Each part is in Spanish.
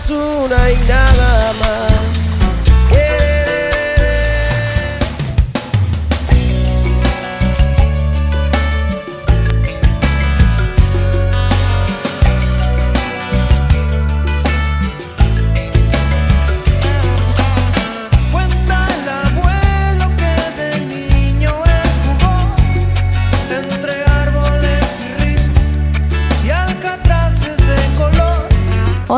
Es una y nada más.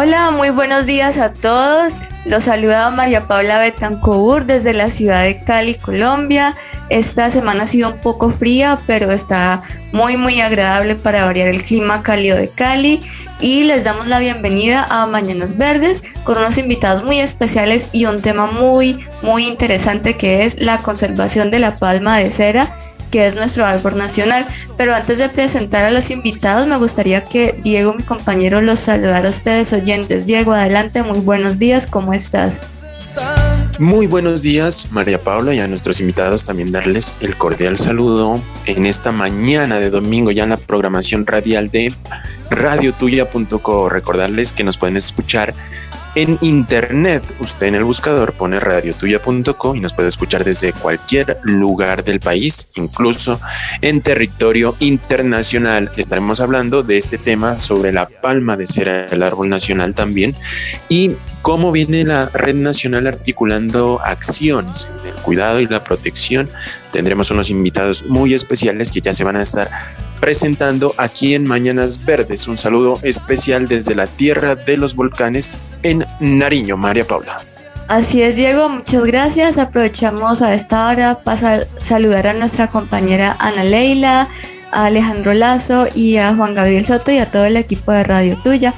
Hola, muy buenos días a todos. Los saluda María Paula Betancourt desde la ciudad de Cali, Colombia. Esta semana ha sido un poco fría, pero está muy muy agradable para variar el clima cálido de Cali. Y les damos la bienvenida a Mañanas Verdes con unos invitados muy especiales y un tema muy muy interesante que es la conservación de la palma de cera que es nuestro árbol nacional. Pero antes de presentar a los invitados, me gustaría que Diego, mi compañero, los saludara a ustedes oyentes. Diego, adelante, muy buenos días, ¿cómo estás? Muy buenos días, María Paula, y a nuestros invitados también darles el cordial saludo en esta mañana de domingo, ya en la programación radial de radiotuya.co. Recordarles que nos pueden escuchar en internet. Usted en el buscador pone radiotuya.co y nos puede escuchar desde cualquier lugar del país, incluso en territorio internacional. Estaremos hablando de este tema sobre la palma de cera del árbol nacional también y cómo viene la red nacional articulando acciones en el cuidado y la protección. Tendremos unos invitados muy especiales que ya se van a estar presentando aquí en Mañanas Verdes. Un saludo especial desde la tierra de los volcanes en Nariño, María Paula. Así es, Diego, muchas gracias. Aprovechamos a esta hora para saludar a nuestra compañera Ana Leila, a Alejandro Lazo y a Juan Gabriel Soto y a todo el equipo de Radio Tuya.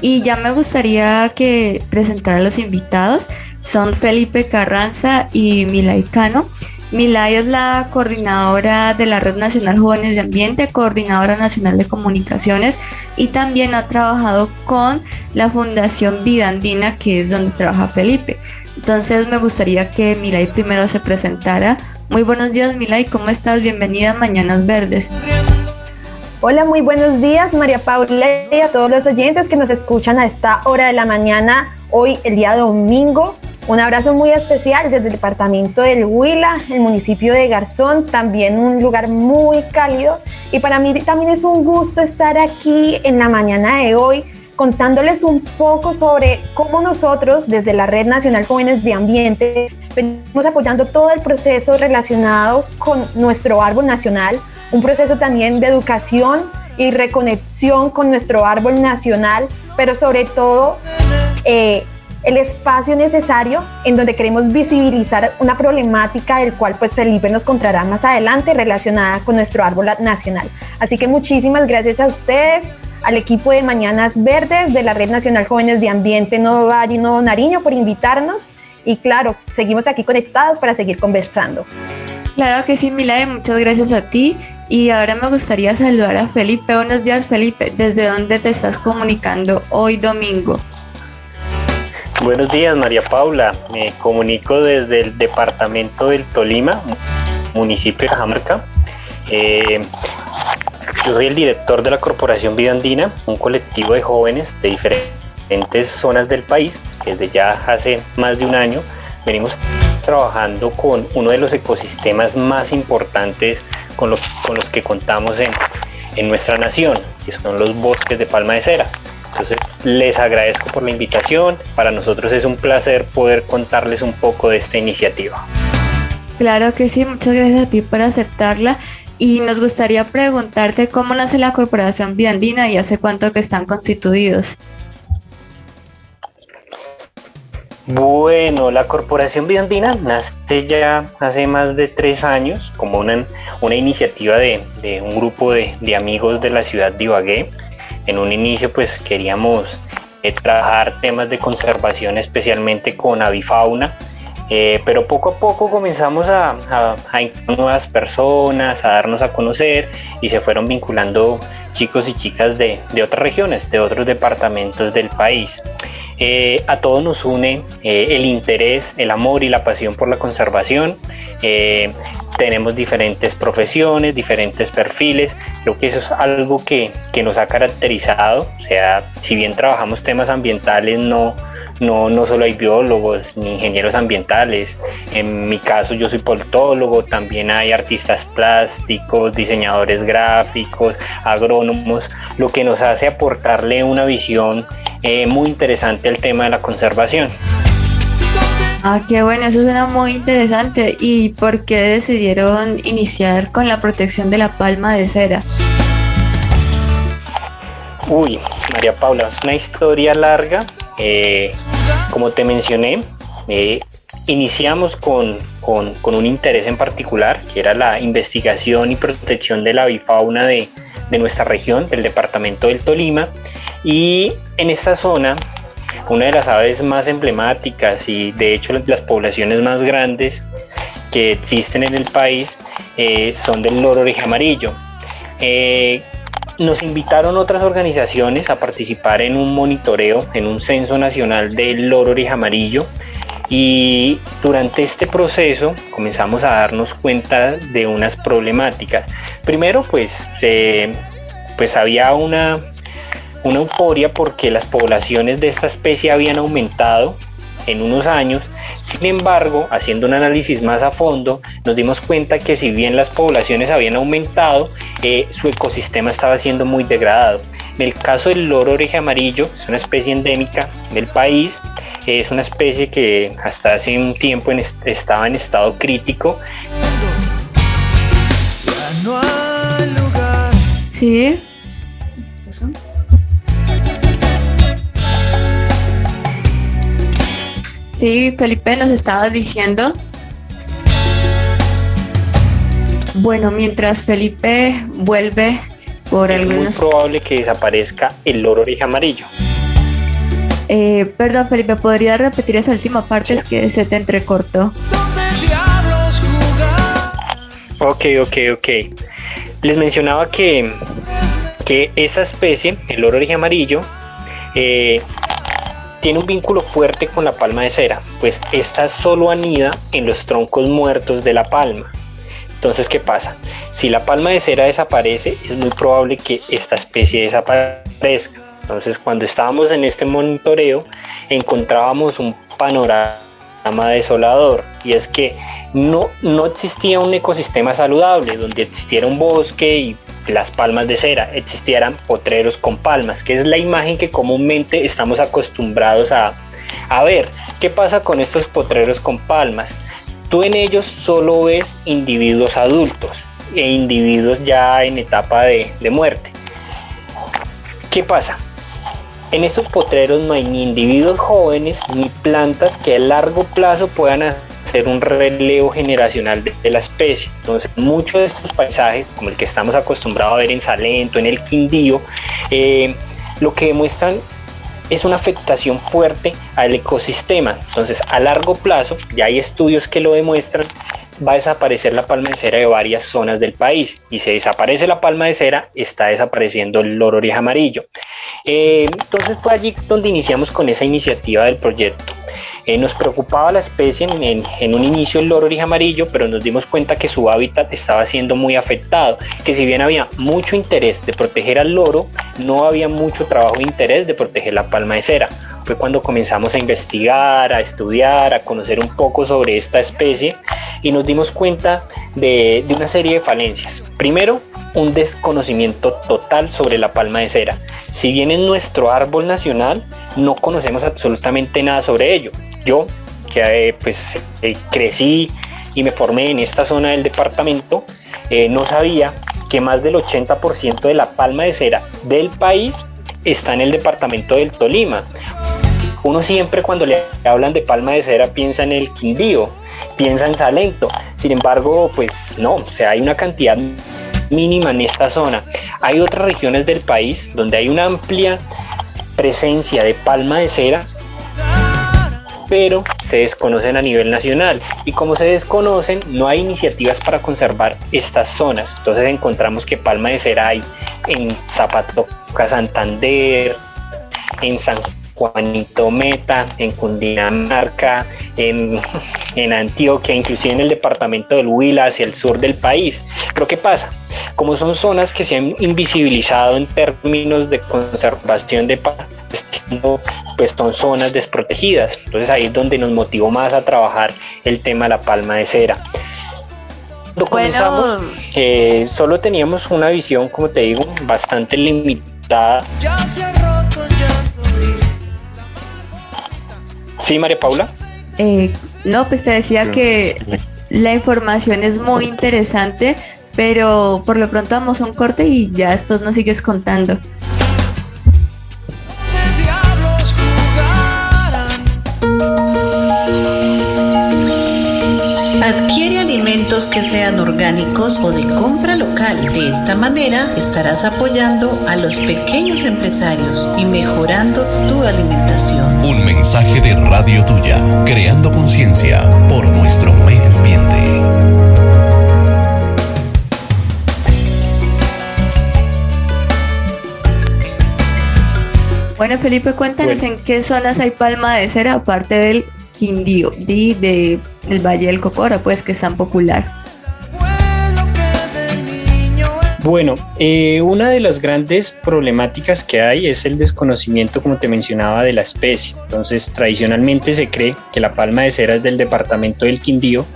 Y ya me gustaría que presentara a los invitados. Son Felipe Carranza y Milay Cano. Milay es la coordinadora de la Red Nacional Jóvenes de Ambiente, coordinadora nacional de comunicaciones y también ha trabajado con la Fundación Vida Andina, que es donde trabaja Felipe. Entonces me gustaría que Milay primero se presentara. Muy buenos días Milay, ¿cómo estás? Bienvenida a Mañanas Verdes. Hola, muy buenos días María Paula y a todos los oyentes que nos escuchan a esta hora de la mañana, hoy el día domingo un abrazo muy especial desde el departamento del Huila, el municipio de Garzón, también un lugar muy cálido. Y para mí también es un gusto estar aquí en la mañana de hoy contándoles un poco sobre cómo nosotros desde la Red Nacional Jóvenes de Ambiente venimos apoyando todo el proceso relacionado con nuestro árbol nacional, un proceso también de educación y reconexión con nuestro árbol nacional, pero sobre todo eh, el espacio necesario en donde queremos visibilizar una problemática del cual pues Felipe nos contará más adelante relacionada con nuestro árbol nacional. Así que muchísimas gracias a ustedes, al equipo de Mañanas Verdes de la Red Nacional Jóvenes de Ambiente Nuevo Valle y Nuevo Nariño por invitarnos y claro, seguimos aquí conectados para seguir conversando. Claro que sí, Milay, muchas gracias a ti. Y ahora me gustaría saludar a Felipe. Buenos días, Felipe. ¿Desde dónde te estás comunicando hoy domingo? Buenos días, María Paula. Me comunico desde el departamento del Tolima, municipio de Cajamarca. Eh, yo soy el director de la Corporación Vida Andina, un colectivo de jóvenes de diferentes zonas del país. Desde ya hace más de un año venimos trabajando con uno de los ecosistemas más importantes con, los que contamos en, en nuestra nación, que son los bosques de palma de cera. Entonces, les agradezco por la invitación. Para nosotros es un placer poder contarles un poco de esta iniciativa. Claro que sí, muchas gracias a ti por aceptarla. y nos gustaría preguntarte cómo nace la Corporación Viandina y hace cuánto que están constituidos. Bueno, la Corporación Viandina nace ya hace más de tres años como una, una iniciativa de, un grupo de, amigos de la ciudad de Ibagué. En un inicio pues queríamos eh, trabajar temas de conservación especialmente con avifauna eh, pero poco a poco comenzamos a, a, nuevas personas, a darnos a conocer y se fueron vinculando chicos y chicas de, de otras regiones, de otros departamentos del país. Eh, a todos nos une eh, el interés, el amor y la pasión por la conservación. Tenemos diferentes profesiones, diferentes perfiles. Creo que eso es algo que, que nos ha caracterizado. O sea, si bien trabajamos temas ambientales, no, no, no solo hay biólogos ni ingenieros ambientales. En mi caso yo soy politólogo, también hay artistas plásticos, diseñadores gráficos, agrónomos, lo que nos hace aportarle una visión eh, muy interesante al tema de la conservación. Ah, qué bueno, eso suena muy interesante. ¿Y por qué decidieron iniciar con la protección de la palma de cera? Uy, María Paula, es una historia larga, eh, como te mencioné, eh, iniciamos con, un interés en particular, que era la investigación y protección de la avifauna de, nuestra región, del departamento del Tolima. Y en esta zona, una de las aves más emblemáticas y de hecho las poblaciones más grandes que existen en el país eh, son del loro oreja amarillo nos invitaron otras organizaciones a participar en un monitoreo, en un censo nacional del loro oreja amarillo. Y durante este proceso comenzamos a darnos cuenta de unas problemáticas. Primero, pues, pues había una, una euforia porque las poblaciones de esta especie habían aumentado en unos años. Sin embargo, haciendo un análisis más a fondo, nos dimos cuenta que si bien las poblaciones habían aumentado, eh, su ecosistema estaba siendo muy degradado. En el caso del loro oreja amarillo, es una especie endémica del país, es una especie que hasta hace un tiempo estaba en estado crítico. Sí. Sí, Felipe nos estaba diciendo. Bueno, mientras Felipe vuelve por algunos... Es muy probable que desaparezca el loro oreja amarillo. Eh, perdón, Felipe, ¿podría repetir esa última parte? Es que se te entrecortó. Ok, ok, ok. Les mencionaba que, que esa especie, el loro oreja amarillo, eh, tiene un vínculo fuerte con la palma de cera, pues esta solo anida en los troncos muertos de la palma. Entonces, ¿qué pasa? Si la palma de cera desaparece, es muy probable que esta especie desaparezca. Entonces, cuando estábamos en este monitoreo, encontrábamos un panorama desolador y es que no, no existía un ecosistema saludable donde existiera un bosque y las palmas de cera, existieran potreros con palmas, que es la imagen que comúnmente estamos acostumbrados a, ver. ¿Qué pasa con estos potreros con palmas? Tú en ellos solo ves individuos adultos e individuos ya en etapa de, de muerte. ¿Qué pasa? En estos potreros no hay ni individuos jóvenes ni plantas que a largo plazo puedan hacer un relevo generacional de, la especie. Entonces, muchos de estos paisajes, como el que estamos acostumbrados a ver en Salento, en el Quindío, eh, lo que demuestran es una afectación fuerte al ecosistema. Entonces, a largo plazo, ya hay estudios que lo demuestran, va a desaparecer la palma de cera de varias zonas del país. Y si desaparece la palma de cera, está desapareciendo el loro oreja amarillo. Eh, entonces fue allí donde iniciamos con esa iniciativa del proyecto. Eh, nos preocupaba la especie en, un inicio el loro oreja amarillo, pero nos dimos cuenta que su hábitat estaba siendo muy afectado, que si bien había mucho interés de proteger al loro, no había mucho trabajo de interés de proteger la palma de cera. Fue cuando comenzamos a investigar, a estudiar, a conocer un poco sobre esta especie y nos dimos cuenta de, de una serie de falencias. Primero, un desconocimiento total sobre la palma de cera. Si bien es nuestro árbol nacional, no conocemos absolutamente nada sobre ello. Yo, que eh, pues eh, crecí y me formé en esta zona del departamento, eh, no sabía que más del 80% de la palma de cera del país está en el departamento del Tolima. Uno siempre cuando le hablan de palma de cera piensa en el Quindío, piensa en Salento. Sin embargo, pues no, o sea, hay una cantidad mínima en esta zona. Hay otras regiones del país donde hay una amplia presencia de palma de cera, pero se desconocen a nivel nacional. Y como se desconocen, no hay iniciativas para conservar estas zonas. Entonces encontramos que palma de cera hay en Zapatoca, Santander, en San Juanito Meta, en Cundinamarca, en, Antioquia, inclusive en el departamento del Huila, hacia el sur del país. Pero ¿qué pasa? Como son zonas que se han invisibilizado en términos de conservación de pues son zonas desprotegidas. Entonces ahí es donde nos motivó más a trabajar el tema de la palma de cera. Cuando comenzamos, eh, solo teníamos una visión, como te digo, bastante limitada. Sí, María Paula. Eh, no, pues te decía que la información es muy interesante, pero por lo pronto vamos a un corte y ya después nos sigues contando. Sean orgánicos o de compra local. De esta manera estarás apoyando a los pequeños empresarios y mejorando tu alimentación. Un mensaje de Radio Tuya, creando conciencia por nuestro medio ambiente. Bueno, Felipe, cuéntanos en qué zonas hay palma de cera aparte del Quindío, de, de el Valle del Cocora, pues que es tan popular. Bueno, eh, una de las grandes problemáticas que hay es el desconocimiento, como te mencionaba, de la especie. Entonces, tradicionalmente se cree que la palma de cera es del departamento del Quindío,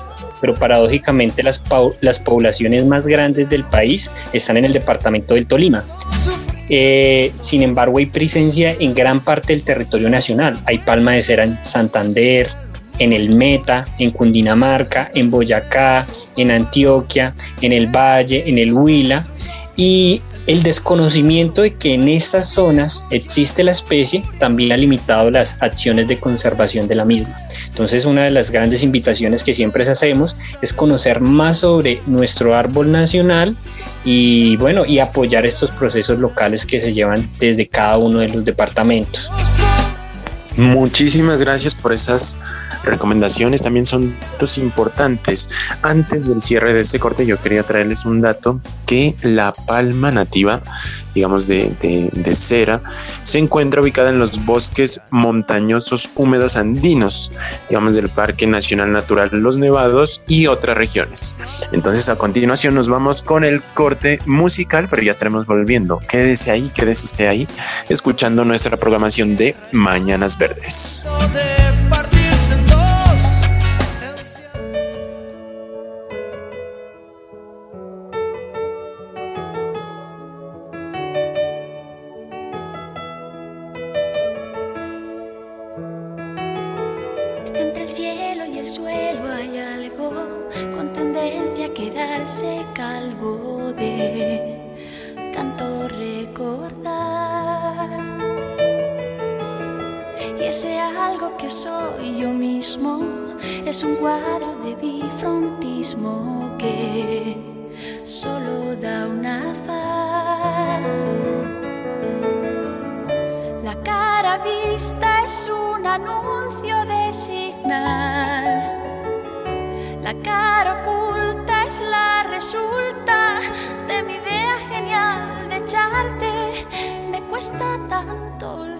pero paradójicamente las, las poblaciones más grandes del país están en el departamento del Tolima. Eh, sin embargo, hay presencia en gran parte del territorio nacional. Hay palma de cera en Santander, en el Meta, en Cundinamarca, en Boyacá, en Antioquia, en el Valle, en el Huila. Y el desconocimiento de que en estas zonas existe la especie también ha limitado las acciones de conservación de la misma. Entonces, una de las grandes invitaciones que siempre hacemos es conocer más sobre nuestro árbol nacional y bueno, y apoyar estos procesos locales que se llevan desde cada uno de los departamentos. Muchísimas gracias por esas recomendaciones también son datos importantes. Antes del cierre de este corte, yo quería traerles un dato que la palma nativa, digamos de, de, cera, se encuentra ubicada en los bosques montañosos húmedos andinos, digamos del Parque Nacional Natural Los Nevados y otras regiones. Entonces, a continuación nos vamos con el corte musical, pero ya estaremos volviendo. Quédese ahí, quédese usted ahí, escuchando nuestra programación de Mañanas Verdes. que soy yo mismo. Es un cuadro de bifrontismo que solo da una faz. La cara vista es un anuncio de señal. La cara oculta es la resulta de mi idea genial de echarte. Me cuesta tanto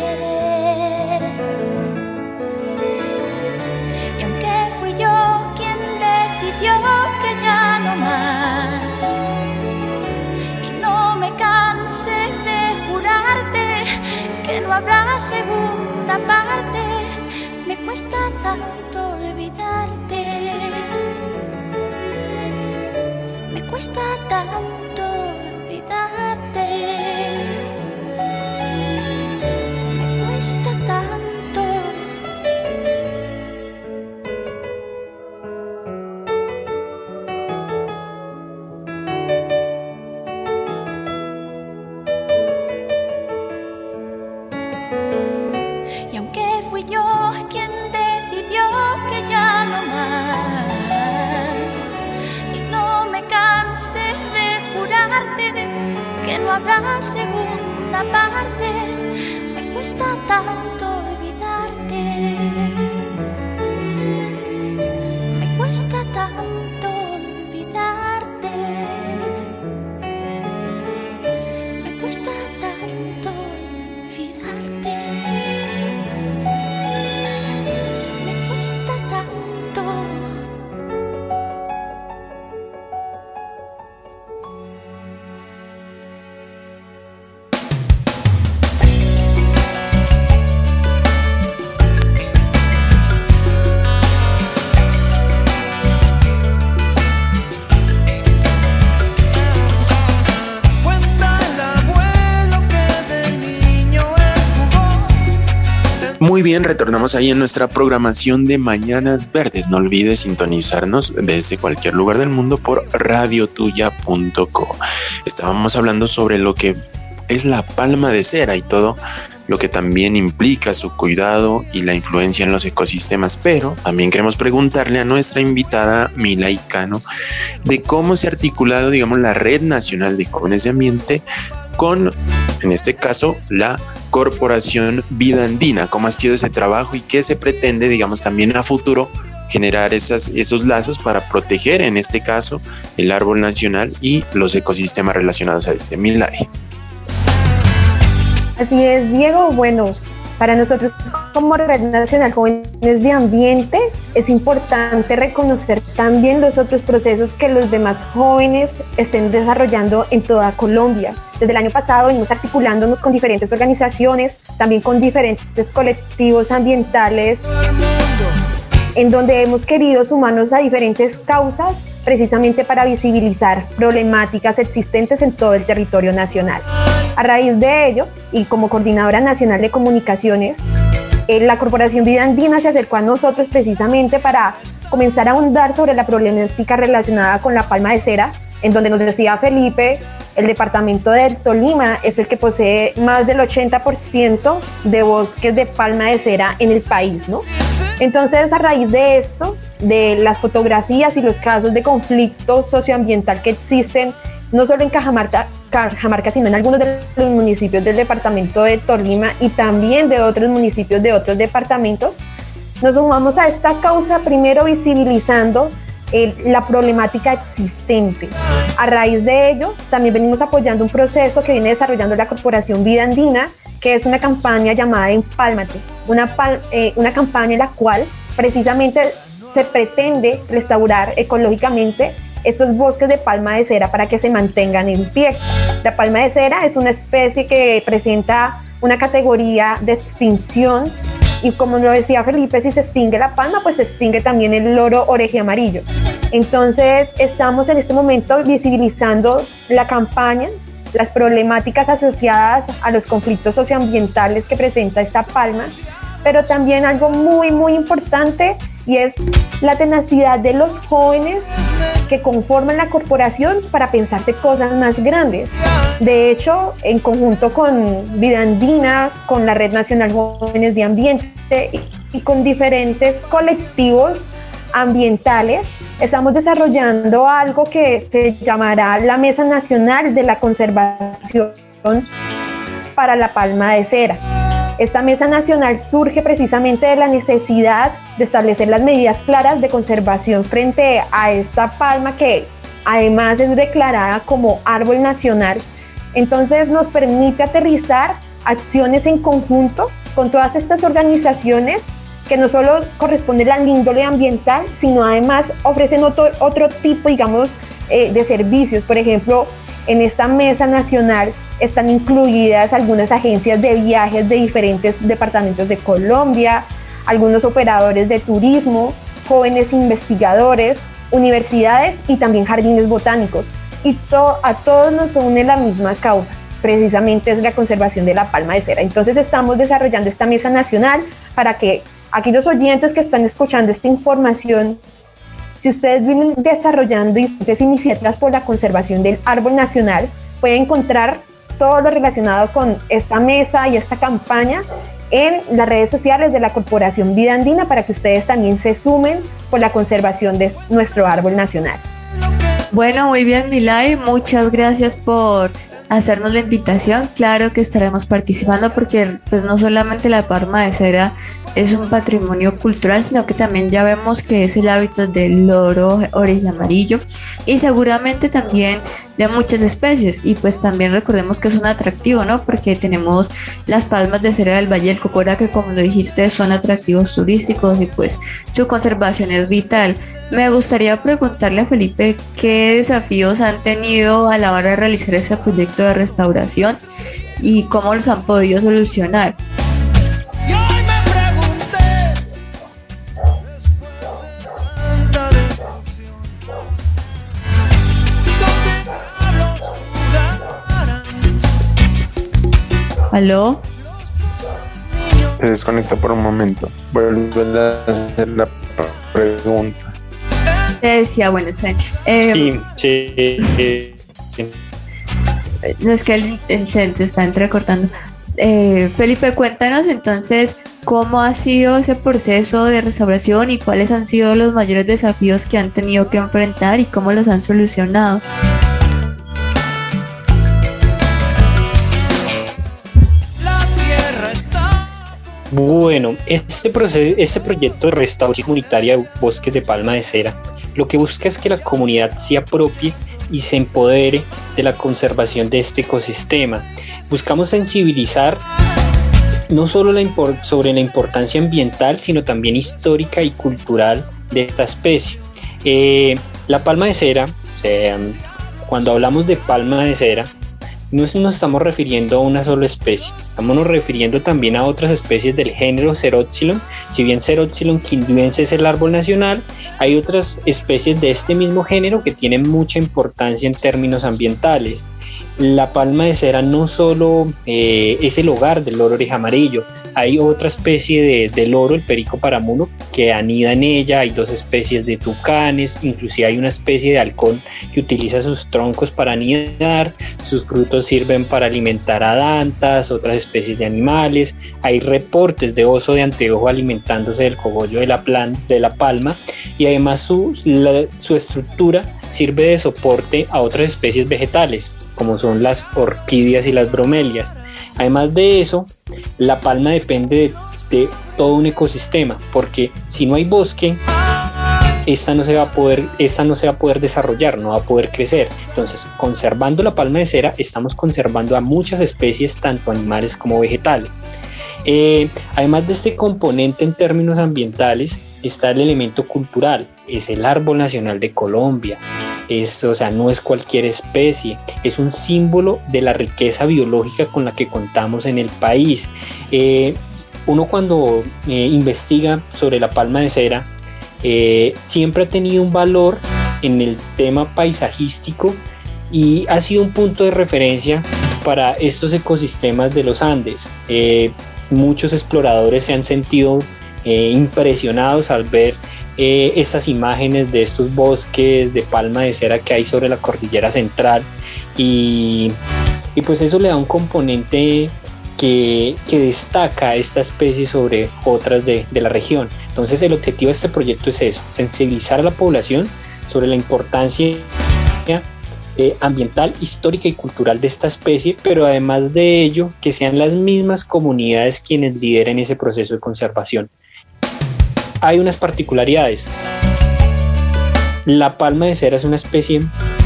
más. Y no me canse de jurarte que no habrá segunda parte. Me cuesta tanto olvidarte. Me cuesta tanto. Que no habrá segunda parte, me cuesta tanto Muy bien, retornamos ahí en nuestra programación de Mañanas Verdes. No olvides sintonizarnos desde cualquier lugar del mundo por radiotuya.co. Estábamos hablando sobre lo que es la palma de cera y todo lo que también implica su cuidado y la influencia en los ecosistemas, pero también queremos preguntarle a nuestra invitada Mila Icano de cómo se ha articulado, digamos, la Red Nacional de Jóvenes de Ambiente con, en este caso, la Corporación Vida Andina, cómo ha sido ese trabajo y qué se pretende, digamos, también a futuro generar esas, esos lazos para proteger, en este caso, el árbol nacional y los ecosistemas relacionados a este Milay. Así es, Diego. Bueno, para nosotros como Red Nacional Jóvenes de Ambiente es importante reconocer también los otros procesos que los demás jóvenes estén desarrollando en toda Colombia. Desde el año pasado venimos articulándonos con diferentes organizaciones, también con diferentes colectivos ambientales en donde hemos querido sumarnos a diferentes causas precisamente para visibilizar problemáticas existentes en todo el territorio nacional. A raíz de ello, y como coordinadora nacional de comunicaciones, la Corporación Vida Andina se acercó a nosotros precisamente para comenzar a ahondar sobre la problemática relacionada con la palma de cera, en donde nos decía Felipe, el departamento del Tolima es el que posee más del 80% de bosques de palma de cera en el país, ¿no? Entonces, a raíz de esto, de las fotografías y los casos de conflicto socioambiental que existen, no solo en Cajamarca, Cajamarca, sino en algunos de los municipios del departamento de Tolima y también de otros municipios de otros departamentos, nos sumamos a esta causa primero visibilizando eh, la problemática existente. A raíz de ello, también venimos apoyando un proceso que viene desarrollando la Corporación Vida Andina, que es una campaña llamada Empálmate, una, pal- eh, una campaña en la cual precisamente se pretende restaurar ecológicamente estos bosques de palma de cera para que se mantengan en pie. La palma de cera es una especie que presenta una categoría de extinción y como lo decía Felipe, si se extingue la palma, pues se extingue también el loro oreje amarillo. Entonces estamos en este momento visibilizando la campaña, las problemáticas asociadas a los conflictos socioambientales que presenta esta palma, pero también algo muy, muy importante y es la tenacidad de los jóvenes que conforman la corporación para pensarse cosas más grandes. De hecho, en conjunto con Vida Andina, con la Red Nacional Jóvenes de Ambiente y con diferentes colectivos ambientales, estamos desarrollando algo que se llamará la Mesa Nacional de la Conservación para la Palma de Cera. Esta mesa nacional surge precisamente de la necesidad de establecer las medidas claras de conservación frente a esta palma que además es declarada como árbol nacional. Entonces nos permite aterrizar acciones en conjunto con todas estas organizaciones que no solo corresponden al índole ambiental, sino además ofrecen otro, otro tipo, digamos, eh, de servicios. Por ejemplo, En esta mesa nacional están incluidas algunas agencias de viajes de diferentes departamentos de Colombia, algunos operadores de turismo, jóvenes investigadores, universidades y también jardines botánicos. Y a todos nos une la misma causa, precisamente es la conservación de la palma de cera. Entonces estamos desarrollando esta mesa nacional para que aquellos oyentes que están escuchando esta información, si ustedes vienen desarrollando diferentes iniciativas por la conservación del árbol nacional, pueden encontrar todo lo relacionado con esta mesa y esta campaña en las redes sociales de la Corporación Vida Andina para que ustedes también se sumen por la conservación de nuestro árbol nacional. Bueno, muy bien, Milay, muchas gracias por hacernos la invitación. Claro que estaremos participando porque pues no solamente la palma de cera es un patrimonio cultural, sino que también ya vemos que es el hábitat del loro oreja amarillo y seguramente también de muchas especies. Y pues también recordemos que es un atractivo, ¿no? Porque tenemos las palmas de cera del Valle del Cocora que como lo dijiste son atractivos turísticos y pues su conservación es vital. Me gustaría preguntarle a Felipe qué desafíos han tenido a la hora de realizar ese proyecto de restauración y cómo los han podido solucionar. ¿Aló? Se desconecta por un momento. Vuelve a hacer la pregunta. Te decía, bueno, eh, sí, sí, No es que el, el se está entrecortando. Eh, Felipe, cuéntanos entonces cómo ha sido ese proceso de restauración y cuáles han sido los mayores desafíos que han tenido que enfrentar y cómo los han solucionado. Bueno, este, proceso, este proyecto de restauración comunitaria de bosques de palma de cera lo que busca es que la comunidad se apropie y se empodere de la conservación de este ecosistema. Buscamos sensibilizar no solo sobre la importancia ambiental, sino también histórica y cultural de esta especie. Eh, la palma de cera, cuando hablamos de palma de cera, no nos estamos refiriendo a una sola especie, estamos nos refiriendo también a otras especies del género Ceroxylon. Si bien Ceroxylon quinduense es el árbol nacional, hay otras especies de este mismo género que tienen mucha importancia en términos ambientales. La palma de cera no solo eh, es el hogar del loro amarillo, hay otra especie de, loro, el perico paramuno, que anida en ella, hay dos especies de tucanes, inclusive hay una especie de halcón que utiliza sus troncos para anidar, sus frutos sirven para alimentar a dantas, otras especies de animales, hay reportes de oso de anteojo alimentándose del cogollo de la, plan, de la palma. Y además su estructura sirve de soporte a otras especies vegetales, como son las orquídeas y las bromelias. Además de eso, la palma depende de, todo un ecosistema, porque si no hay bosque, esta no se va a poder, esta no se va a poder desarrollar, no va a poder crecer. Entonces, conservando la palma de cera, estamos conservando a muchas especies, tanto animales como vegetales. Eh, además de este componente en términos ambientales, está el elemento cultural, es el árbol nacional de Colombia. Es, o sea, no es cualquier especie, es un símbolo de la riqueza biológica con la que contamos en el país. Eh, uno cuando eh, investiga sobre la palma de cera, siempre ha tenido un valor en el tema paisajístico y ha sido un punto de referencia para estos ecosistemas de los Andes muchos exploradores se han sentido eh, impresionados al ver eh, estas imágenes de estos bosques de palma de cera que hay sobre la cordillera central y, pues eso le da un componente que, destaca a esta especie sobre otras de, de la región. Entonces el objetivo de este proyecto es eso, sensibilizar a la población sobre la importancia eh, ambiental, histórica y cultural de esta especie, pero además de ello, que sean las mismas comunidades quienes lideren ese proceso de conservación hay unas particularidades. La palma de cera es una especie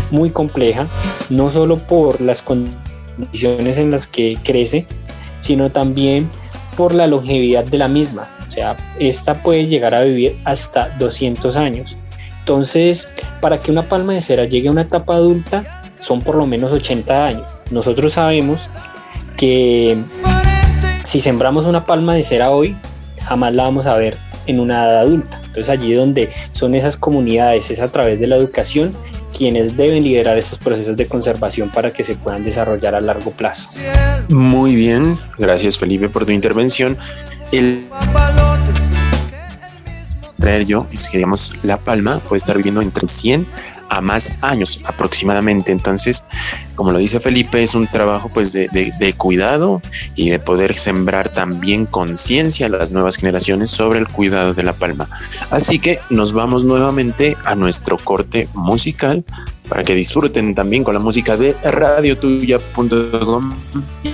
muy compleja, no solo por las condiciones en las que crece, sino también por la longevidad de la misma. O sea, esta puede llegar a vivir hasta 200 años. Entonces, para que una palma de cera llegue a una etapa adulta, son por lo menos 80 años. Nosotros sabemos que si sembramos una palma de cera hoy, jamás la vamos a ver en una edad adulta. Entonces allí donde son esas comunidades, es a través de la educación quienes deben liderar estos procesos de conservación para que se puedan desarrollar a largo plazo. Muy bien, gracias Felipe por tu intervención. El traer yo es que digamos La Palma puede estar viviendo entre 100 a más años aproximadamente. Entonces, como lo dice Felipe, es un trabajo pues de, de, de cuidado y de poder sembrar también conciencia a las nuevas generaciones sobre el cuidado de la palma. Así que nos vamos nuevamente a nuestro corte musical para que disfruten también con la música de radiotuya.com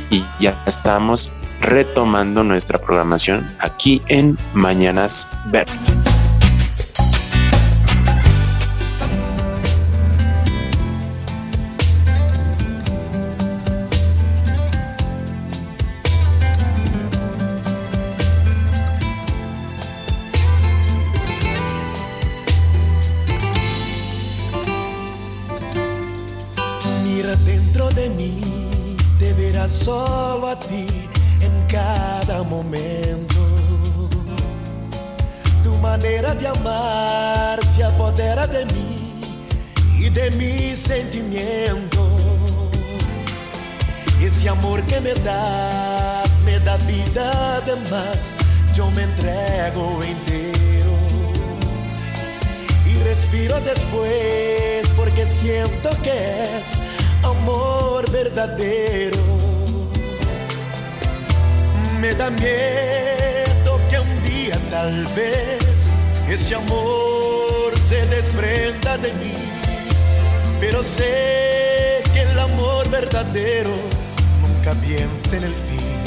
y ya estamos retomando nuestra programación aquí en Mañanas Verde. solo a ti en cada momento. Tu manera de amar se apodera de mí y de mi sentimiento. Ese amor que me da, me da vida de más. Yo me entrego entero y respiro después porque siento que es amor verdadero me da miedo que un día tal vez ese amor se desprenda de mí, pero sé que el amor verdadero nunca piensa en el fin.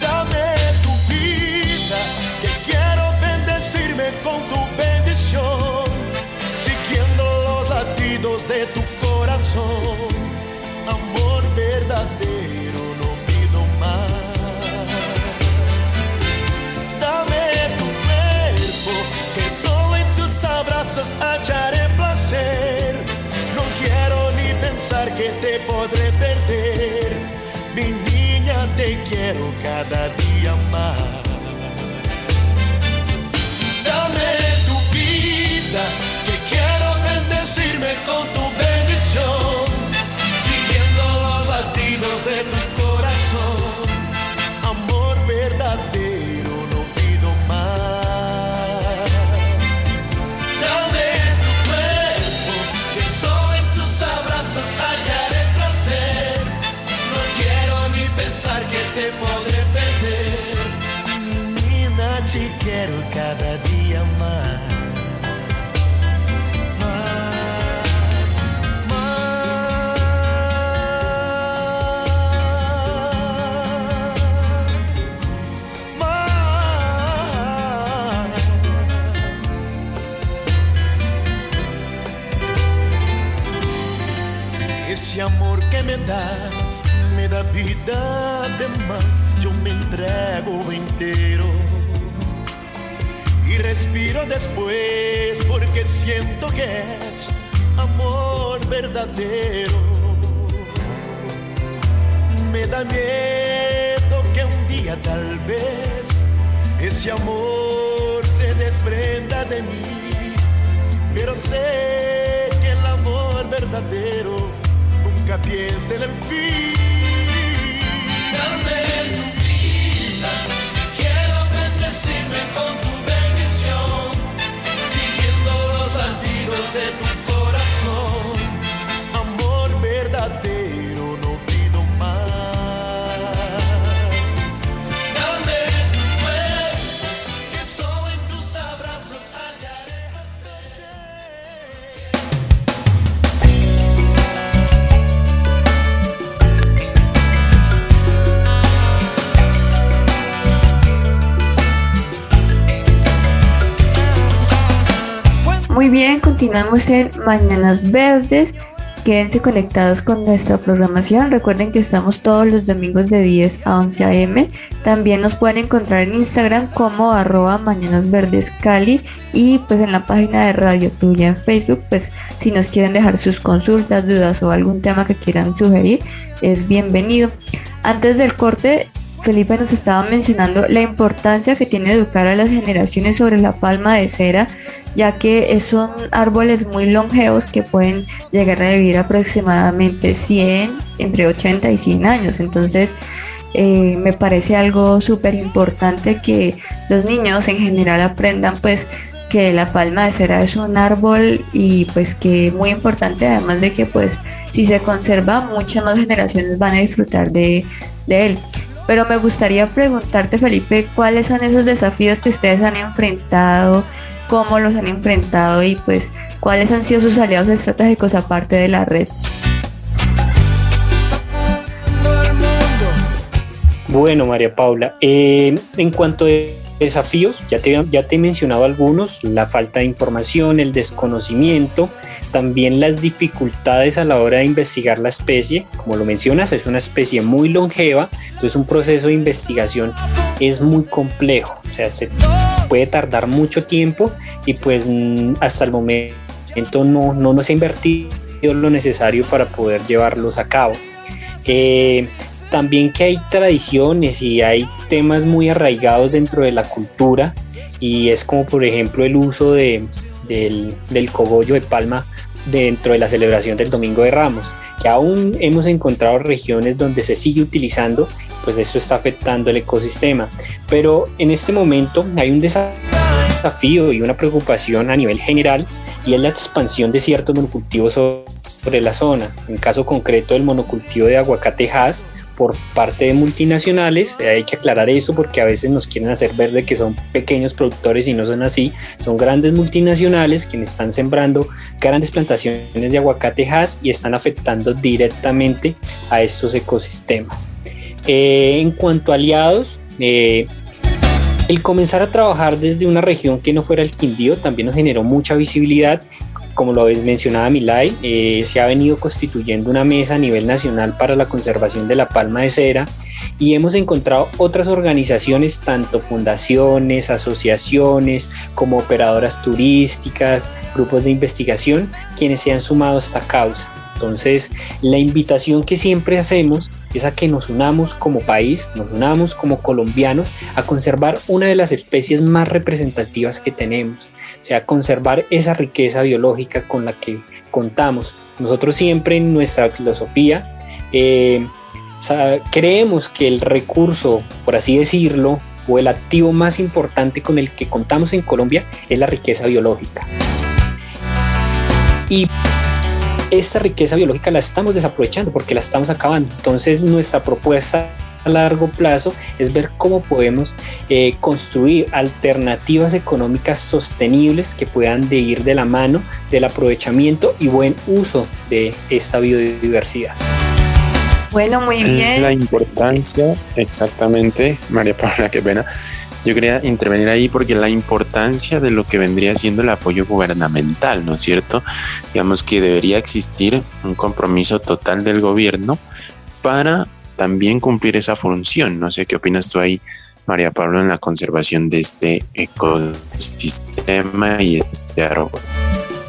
Dame tu vida, que quiero bendecirme con tu bendición, siguiendo los latidos de tu corazón abrazos hallaré placer. No quiero ni pensar que te podré perder. Mi niña, te quiero cada día más. Dame tu vida, que quiero bendecirme con quero cada dia mais. mais, mais, mais. Esse amor que me das me dá vida demais. Eu me entrego inteiro y respiro después porque siento que es amor verdadero. Me da miedo que un día tal vez ese amor se desprenda de mí, pero sé que el amor verdadero nunca pierde el fin. de tu corazón, amor verdadero. Muy bien, continuamos en Mañanas Verdes. Quédense conectados con nuestra programación. Recuerden que estamos todos los domingos de 10 a 11 a.m. También nos pueden encontrar en Instagram como arroba Mañanas y pues en la página de Radio Tuya en Facebook. Pues si nos quieren dejar sus consultas, dudas o algún tema que quieran sugerir, es bienvenido. Antes del corte Felipe nos estaba mencionando la importancia que tiene educar a las generaciones sobre la palma de cera, ya que son árboles muy longevos que pueden llegar a vivir aproximadamente 100, entre 80 y 100 años. Entonces, eh, me parece algo súper importante que los niños en general aprendan pues que la palma de cera es un árbol y pues que muy importante además de que pues si se conserva muchas más generaciones van a disfrutar de, de él. Pero me gustaría preguntarte, Felipe, cuáles son esos desafíos que ustedes han enfrentado, cómo los han enfrentado y pues cuáles han sido sus aliados estratégicos aparte de la red. Bueno, María Paula, en cuanto a desafíos, ya te, ya te he mencionado algunos, la falta de información, el desconocimiento, también las dificultades a la hora de investigar la especie, como lo mencionas, es una especie muy longeva, entonces un proceso de investigación es muy complejo, o sea, se puede tardar mucho tiempo y pues mm, hasta el momento no, no nos ha invertido lo necesario para poder llevarlos a cabo. Eh, también que hay tradiciones y hay temas muy arraigados dentro de la cultura y es como por ejemplo el uso de, del, del cogollo de palma dentro de la celebración del Domingo de Ramos, que aún hemos encontrado regiones donde se sigue utilizando, pues eso está afectando el ecosistema. Pero en este momento hay un desafío y una preocupación a nivel general y es la expansión de ciertos monocultivos sobre la zona. En caso concreto del monocultivo de aguacate Hass por parte de multinacionales. Hay que aclarar eso porque a veces nos quieren hacer ver de que son pequeños productores y no son así. Son grandes multinacionales quienes están sembrando grandes plantaciones de aguacatejas y están afectando directamente a estos ecosistemas. Eh, en cuanto a aliados, eh, el comenzar a trabajar desde una región que no fuera el Quindío también nos generó mucha visibilidad como lo mencionaba Milay, eh, se ha venido constituyendo una mesa a nivel nacional para la conservación de la palma de cera y hemos encontrado otras organizaciones, tanto fundaciones, asociaciones, como operadoras turísticas, grupos de investigación, quienes se han sumado a esta causa. Entonces, la invitación que siempre hacemos es a que nos unamos como país, nos unamos como colombianos a conservar una de las especies más representativas que tenemos, sea, conservar esa riqueza biológica con la que contamos. Nosotros siempre en nuestra filosofía eh, creemos que el recurso, por así decirlo, o el activo más importante con el que contamos en Colombia es la riqueza biológica. Y esta riqueza biológica la estamos desaprovechando porque la estamos acabando. Entonces nuestra propuesta a largo plazo es ver cómo podemos eh, construir alternativas económicas sostenibles que puedan de ir de la mano del aprovechamiento y buen uso de esta biodiversidad. Bueno, muy bien. La importancia, exactamente, María Paula, qué pena yo quería intervenir ahí porque la importancia de lo que vendría siendo el apoyo gubernamental, ¿no es cierto? Digamos que debería existir un compromiso total del gobierno para también cumplir esa función. No sé qué opinas tú ahí, María Pablo, en la conservación de este ecosistema y este árbol.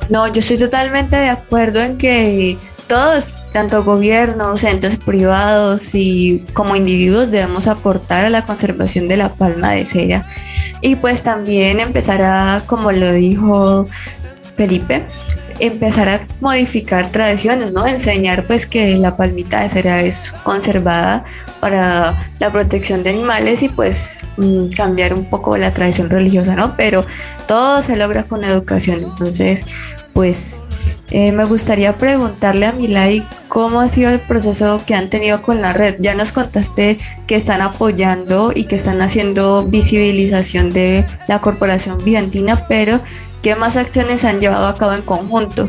No, yo estoy totalmente de acuerdo en que todos, tanto gobiernos, entes privados y como individuos debemos aportar a la conservación de la palma de cera y pues también empezar a, como lo dijo Felipe, empezar a modificar tradiciones, ¿no? Enseñar pues que la palmita de cera es conservada para la protección de animales y pues mm, cambiar un poco la tradición religiosa, ¿no? Pero todo se logra con educación, entonces pues eh, me gustaría preguntarle a Milay cómo ha sido el proceso que han tenido con la red. Ya nos contaste que están apoyando y que están haciendo visibilización de la corporación Vidantina, pero ¿qué más acciones han llevado a cabo en conjunto?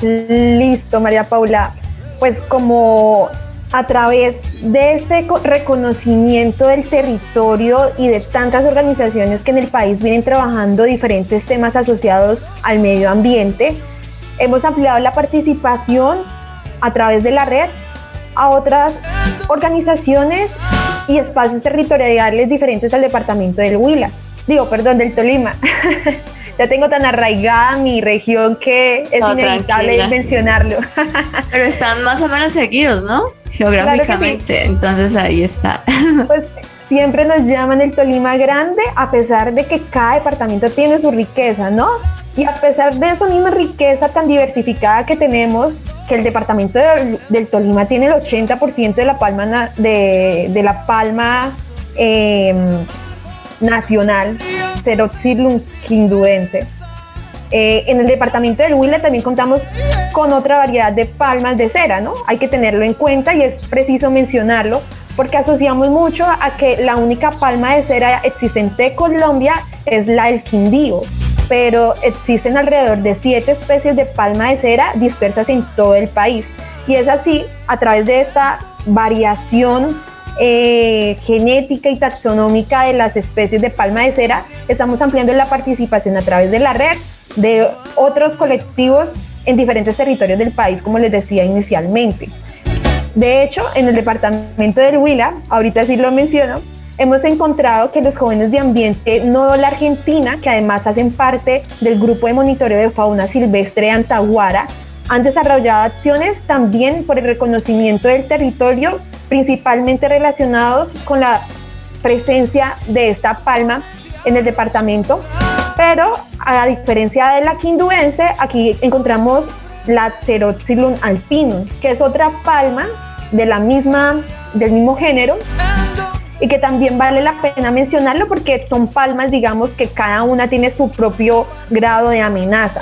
Listo, María Paula. Pues como a través de este reconocimiento del territorio y de tantas organizaciones que en el país vienen trabajando diferentes temas asociados al medio ambiente, hemos ampliado la participación a través de la red a otras organizaciones y espacios territoriales diferentes al departamento del Huila, digo, perdón, del Tolima. ya tengo tan arraigada mi región que es inevitable mencionarlo. Pero están más o menos seguidos, ¿no? Geográficamente, entonces ahí está. pues siempre nos llaman el Tolima grande, a pesar de que cada departamento tiene su riqueza, ¿no? Y a pesar de esa misma riqueza tan diversificada que tenemos, que el departamento del, Tolima tiene el 80% de la palma, de, de la palma eh, nacional, quinduense. Eh, en el departamento del Huila también contamos con otra variedad de palmas de cera, ¿no? Hay que tenerlo en cuenta y es preciso mencionarlo porque asociamos mucho a que la única palma de cera existente de Colombia es la del Quindío pero existen alrededor de siete especies de palma de cera dispersas en todo el país. Y es así, a través de esta variación eh, genética y taxonómica de las especies de palma de cera, estamos ampliando la participación a través de la red de otros colectivos en diferentes territorios del país, como les decía inicialmente. De hecho, en el departamento del Huila, ahorita sí lo menciono, hemos encontrado que los jóvenes de ambiente no la Argentina, que además hacen parte del grupo de monitoreo de fauna silvestre Antaguara, han desarrollado acciones también por el reconocimiento del territorio, principalmente relacionados con la presencia de esta palma en el departamento. Pero a diferencia de la quinduense, aquí encontramos la Ceroxylum alpinum, que es otra palma de la misma, del mismo género, y que también vale la pena mencionarlo porque son palmas, digamos, que cada una tiene su propio grado de amenaza.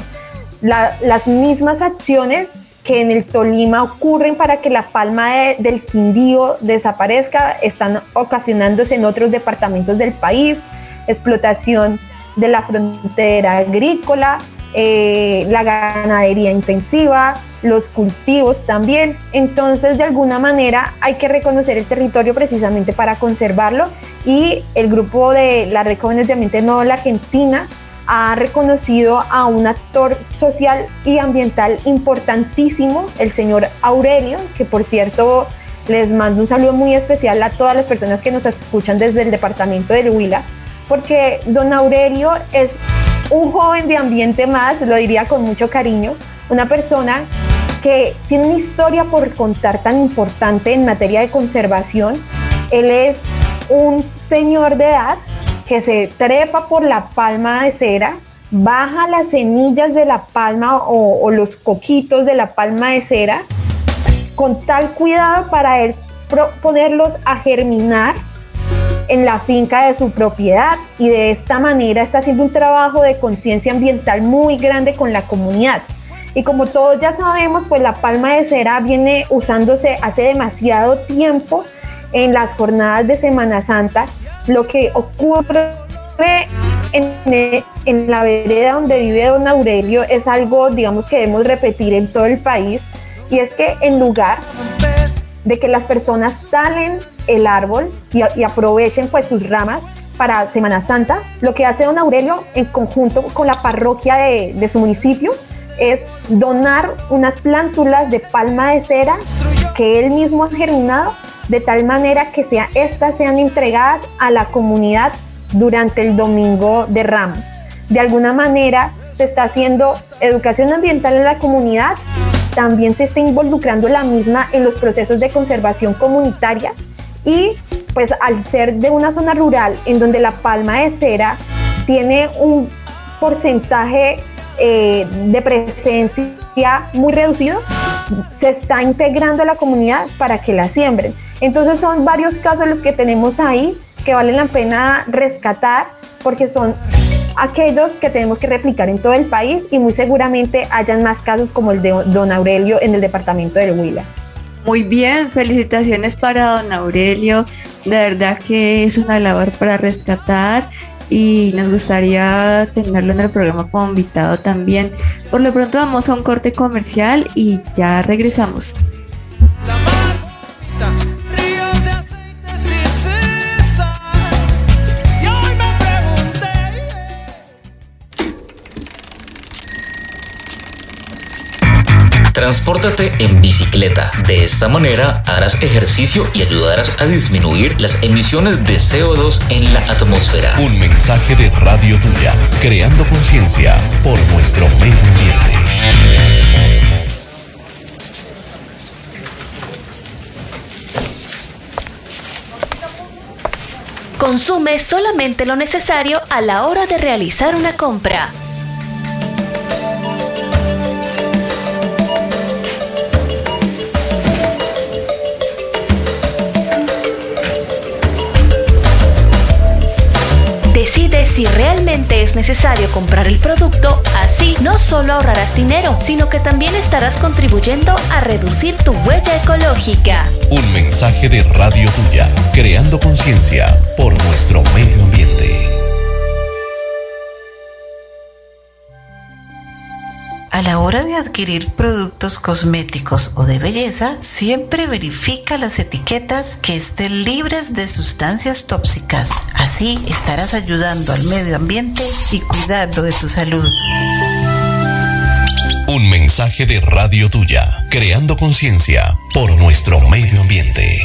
las mismas acciones que en el Tolima ocurren para que la palma del Quindío desaparezca están ocasionándose en otros departamentos del país, explotación de la frontera agrícola, eh, la ganadería intensiva, los cultivos también. Entonces, de alguna manera hay que reconocer el territorio precisamente para conservarlo y el grupo de la Red Jóvenes de Ambiente Nuevo la Argentina ha reconocido a un actor social y ambiental importantísimo, el señor Aurelio, que por cierto les mando un saludo muy especial a todas las personas que nos escuchan desde el departamento del Huila, porque don Aurelio es un joven de ambiente más, lo diría con mucho cariño, una persona que tiene una historia por contar tan importante en materia de conservación. Él es un señor de edad que se trepa por la palma de cera, baja las semillas de la palma o, los coquitos de la palma de cera con tal cuidado para él ponerlos a germinar en la finca de su propiedad y de esta manera está haciendo un trabajo de conciencia ambiental muy grande con la comunidad. Y como todos ya sabemos, pues la palma de cera viene usándose hace demasiado tiempo en las jornadas de Semana Santa. Lo que ocurre en, en la vereda donde vive don Aurelio es algo, digamos, que debemos repetir en todo el país. Y es que en lugar de que las personas talen el árbol y, aprovechen pues sus ramas para Semana Santa. Lo que hace don Aurelio en conjunto con la parroquia de, su municipio es donar unas plántulas de palma de cera que él mismo ha germinado de tal manera que sea, estas sean entregadas a la comunidad durante el domingo de Ramos. De alguna manera se está haciendo educación ambiental en la comunidad, también se está involucrando la misma en los procesos de conservación comunitaria y pues al ser de una zona rural en donde la palma de cera tiene un porcentaje eh, de presencia muy reducido, se está integrando a la comunidad para que la siembren. Entonces son varios casos los que tenemos ahí que valen la pena rescatar porque son aquellos que tenemos que replicar en todo el país y muy seguramente hayan más casos como el de don Aurelio en el departamento del Huila. Muy bien, felicitaciones para don Aurelio. De verdad que es una labor para rescatar y nos gustaría tenerlo en el programa como invitado también. Por lo pronto vamos a un corte comercial y ya regresamos. Transpórtate en bicicleta. De esta manera harás ejercicio y ayudarás a disminuir las emisiones de CO2 en la atmósfera. Un mensaje de Radio Tuya, creando conciencia por nuestro medio ambiente. Consume solamente lo necesario a la hora de realizar una compra. Si realmente es necesario comprar el producto, así no solo ahorrarás dinero, sino que también estarás contribuyendo a reducir tu huella ecológica. Un mensaje de Radio Tuya, creando conciencia por nuestro medio ambiente. A la hora de adquirir productos cosméticos o de belleza, siempre verifica las etiquetas que estén libres de sustancias tóxicas. Así estarás ayudando al medio ambiente y cuidando de tu salud. Un mensaje de Radio Tuya, creando conciencia por nuestro medio ambiente.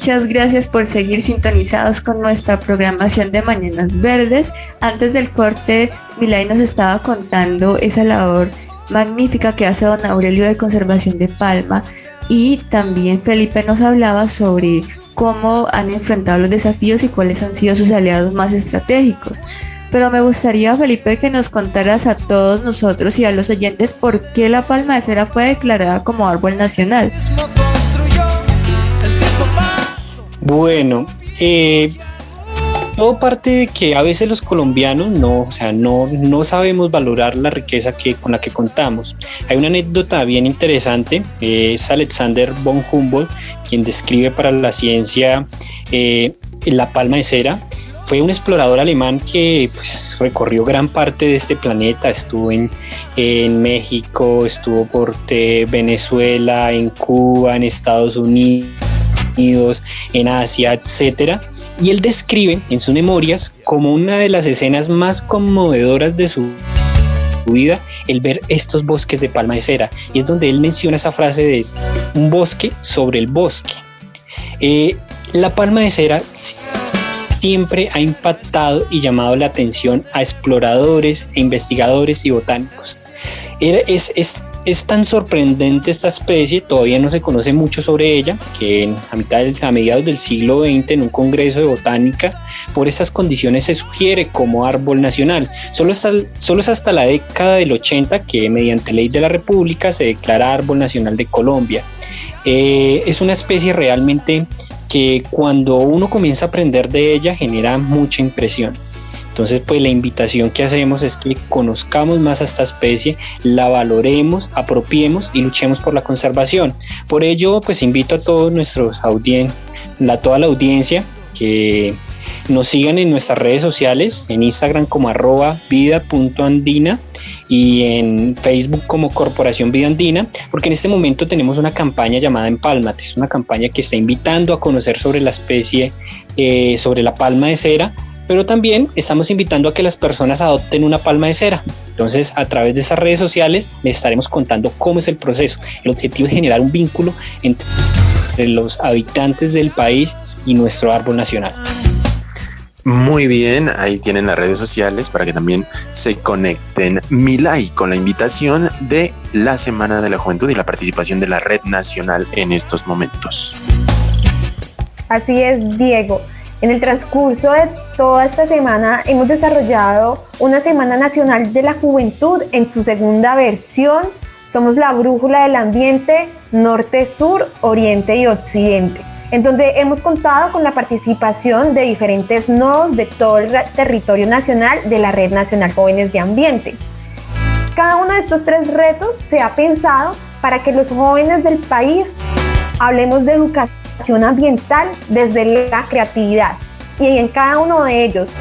Muchas gracias por seguir sintonizados con nuestra programación de Mañanas Verdes. Antes del corte, Milay nos estaba contando esa labor magnífica que hace don Aurelio de conservación de Palma y también Felipe nos hablaba sobre cómo han enfrentado los desafíos y cuáles han sido sus aliados más estratégicos. Pero me gustaría, Felipe, que nos contaras a todos nosotros y a los oyentes por qué la palma de cera fue declarada como árbol nacional. Bueno, eh, todo parte de que a veces los colombianos no, o sea, no, no sabemos valorar la riqueza que, con la que contamos. Hay una anécdota bien interesante, es Alexander von Humboldt, quien describe para la ciencia eh, la palma de cera. Fue un explorador alemán que pues, recorrió gran parte de este planeta, estuvo en, en México, estuvo por eh, Venezuela, en Cuba, en Estados Unidos en Asia, etcétera. Y él describe en sus memorias como una de las escenas más conmovedoras de su vida el ver estos bosques de palma de cera. Y es donde él menciona esa frase de un bosque sobre el bosque. Eh, la palma de cera siempre ha impactado y llamado la atención a exploradores, e investigadores y botánicos. es, es es tan sorprendente esta especie, todavía no se conoce mucho sobre ella, que a, mitad a mediados del siglo XX en un congreso de botánica, por estas condiciones se sugiere como árbol nacional. Solo, es hasta la década del 80 que mediante ley de la República se declara árbol nacional de Colombia. Eh, es una especie realmente que cuando uno comienza a aprender de ella genera mucha impresión. Entonces, pues la invitación que hacemos es que conozcamos más a esta especie, la valoremos, apropiemos y luchemos por la conservación. Por ello, pues invito a todos nuestros a toda la audiencia que nos sigan en nuestras redes sociales, en Instagram como arroba vida.andina y en Facebook como Corporación Vida Andina, porque en este momento tenemos una campaña llamada Empálmate, es una campaña que está invitando a conocer sobre la especie, eh, sobre la palma de cera, pero también estamos invitando a que las personas adopten una palma de cera. Entonces, a través de esas redes sociales les estaremos contando cómo es el proceso. El objetivo es generar un vínculo entre los habitantes del país y nuestro árbol nacional. Muy bien, ahí tienen las redes sociales para que también se conecten. Milay con la invitación de la Semana de la Juventud y la participación de la Red Nacional en estos momentos. Así es, Diego. En el transcurso de toda esta semana hemos desarrollado una Semana Nacional de la Juventud en su segunda versión. Somos la brújula del ambiente norte, sur, oriente y occidente, en donde hemos contado con la participación de diferentes nodos de todo el territorio nacional de la Red Nacional Jóvenes de Ambiente. Cada uno de estos tres retos se ha pensado para que los jóvenes del país hablemos de educación ambiental desde la creatividad y en cada uno de ellos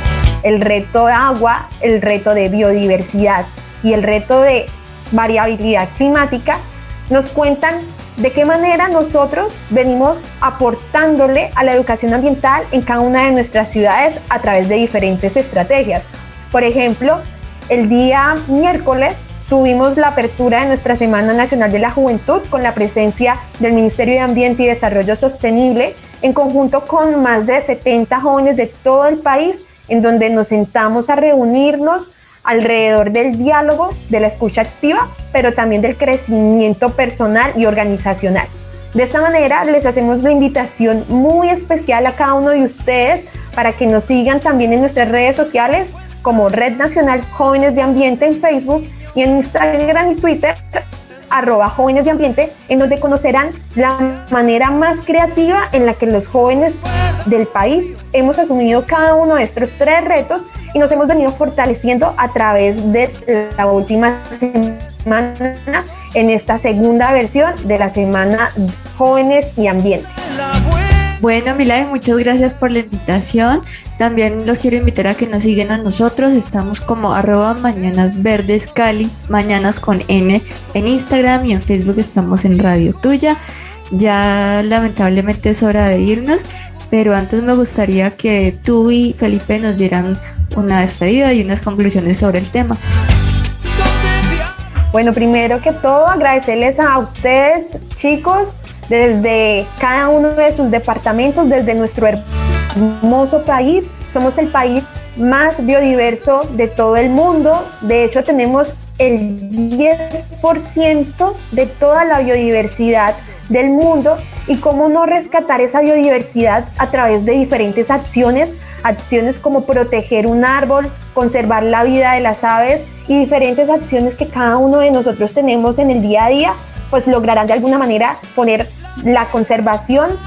el reto de agua, el reto de biodiversidad y el reto de variabilidad climática, nos cuentan de qué manera nosotros venimos aportándole a la educación ambiental en cada una de nuestras ciudades a través de diferentes estrategias. Por ejemplo, el día miércoles tuvimos la apertura de nuestra Semana Nacional de la Juventud con la presencia del Ministerio de Ambiente y Desarrollo Sostenible en conjunto con más de 70 jóvenes de todo el país en donde nos sentamos a reunirnos alrededor del diálogo, de la escucha activa, pero también del crecimiento personal y organizacional. De esta manera les hacemos la invitación muy especial a cada uno de ustedes para que nos sigan también en nuestras redes sociales como Red Nacional Jóvenes de Ambiente en Facebook en Instagram y Twitter arroba jóvenes de ambiente, en donde conocerán la manera más creativa en la que los jóvenes del país hemos asumido cada uno de estos tres retos y nos hemos venido fortaleciendo a través de la última semana en esta segunda versión de la semana Jóvenes y Ambiente. Bueno, Milay, muchas gracias por la invitación. También los quiero invitar a que nos sigan a nosotros. Estamos como arroba mañanas verdes Cali, mañanas con N en Instagram y en Facebook estamos en Radio Tuya. Ya lamentablemente es hora de irnos, pero antes me gustaría que tú y Felipe nos dieran una despedida y unas conclusiones sobre el tema. Bueno, primero que todo agradecerles a ustedes, chicos, desde cada uno de sus departamentos, desde nuestro hermoso país. Somos el país más biodiverso de todo el mundo. De hecho, tenemos el 10% de toda la biodiversidad del mundo y cómo no rescatar esa biodiversidad a través de diferentes acciones, acciones como proteger un árbol, conservar la vida de las aves y diferentes acciones que cada uno de nosotros tenemos en el día a día, pues lograrán de alguna manera poner la conservación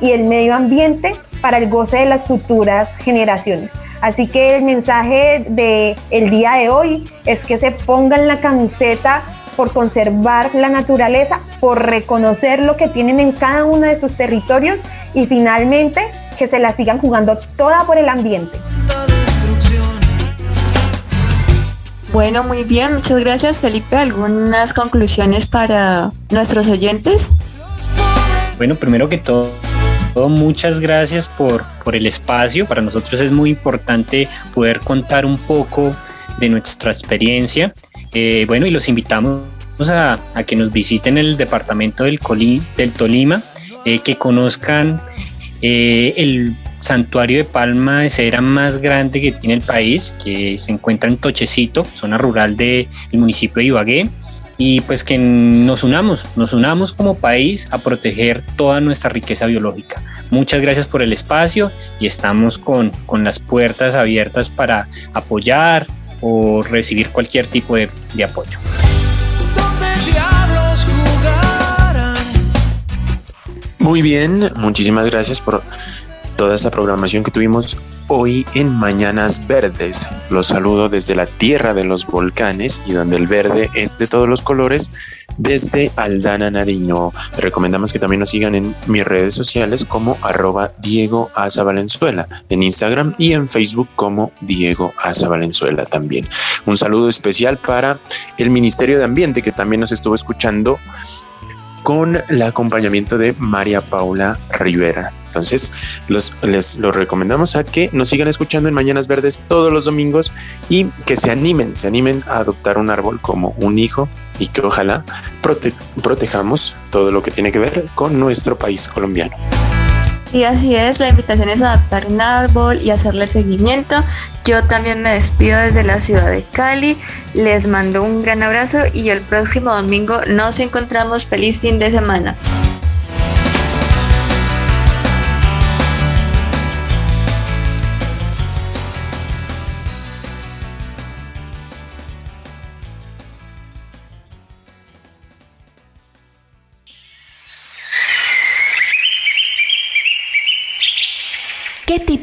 y el medio ambiente para el goce de las futuras generaciones. Así que el mensaje del el día de hoy es que se pongan la camiseta por conservar la naturaleza, por reconocer lo que tienen en cada uno de sus territorios y finalmente que se la sigan jugando toda por el ambiente. Bueno, muy bien, muchas gracias Felipe. ¿Algunas conclusiones para nuestros oyentes? Bueno, primero que todo, muchas gracias por, por el espacio. Para nosotros es muy importante poder contar un poco de nuestra experiencia. Eh, bueno, y los invitamos a, que nos visiten el departamento del, del Tolima, eh, que conozcan eh, el santuario de palma de cera más grande que tiene el país, que se encuentra en Tochecito, zona rural del municipio de Ibagué y pues que nos unamos, nos unamos como país a proteger toda nuestra riqueza biológica. Muchas gracias por el espacio y estamos con, con las puertas abiertas para apoyar o recibir cualquier tipo de, de apoyo. Muy bien, muchísimas gracias por toda esta programación que tuvimos hoy en Mañanas Verdes. Los saludo desde la tierra de los volcanes y donde el verde es de todos los colores, desde Aldana Nariño. recomendamos que también nos sigan en mis redes sociales como arroba Diego Asa Valenzuela, en Instagram y en Facebook como Diego Asa Valenzuela también. Un saludo especial para el Ministerio de Ambiente que también nos estuvo escuchando con el acompañamiento de María Paula Rivera. Entonces, los, les lo recomendamos a que nos sigan escuchando en Mañanas Verdes todos los domingos y que se animen, se animen a adoptar un árbol como un hijo y que ojalá protejamos todo lo que tiene que ver con nuestro país colombiano. Y así es, la invitación es adaptar un árbol y hacerle seguimiento. Yo también me despido desde la ciudad de Cali, les mando un gran abrazo y el próximo domingo nos encontramos. Feliz fin de semana.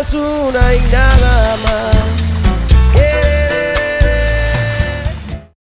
es una y nada más.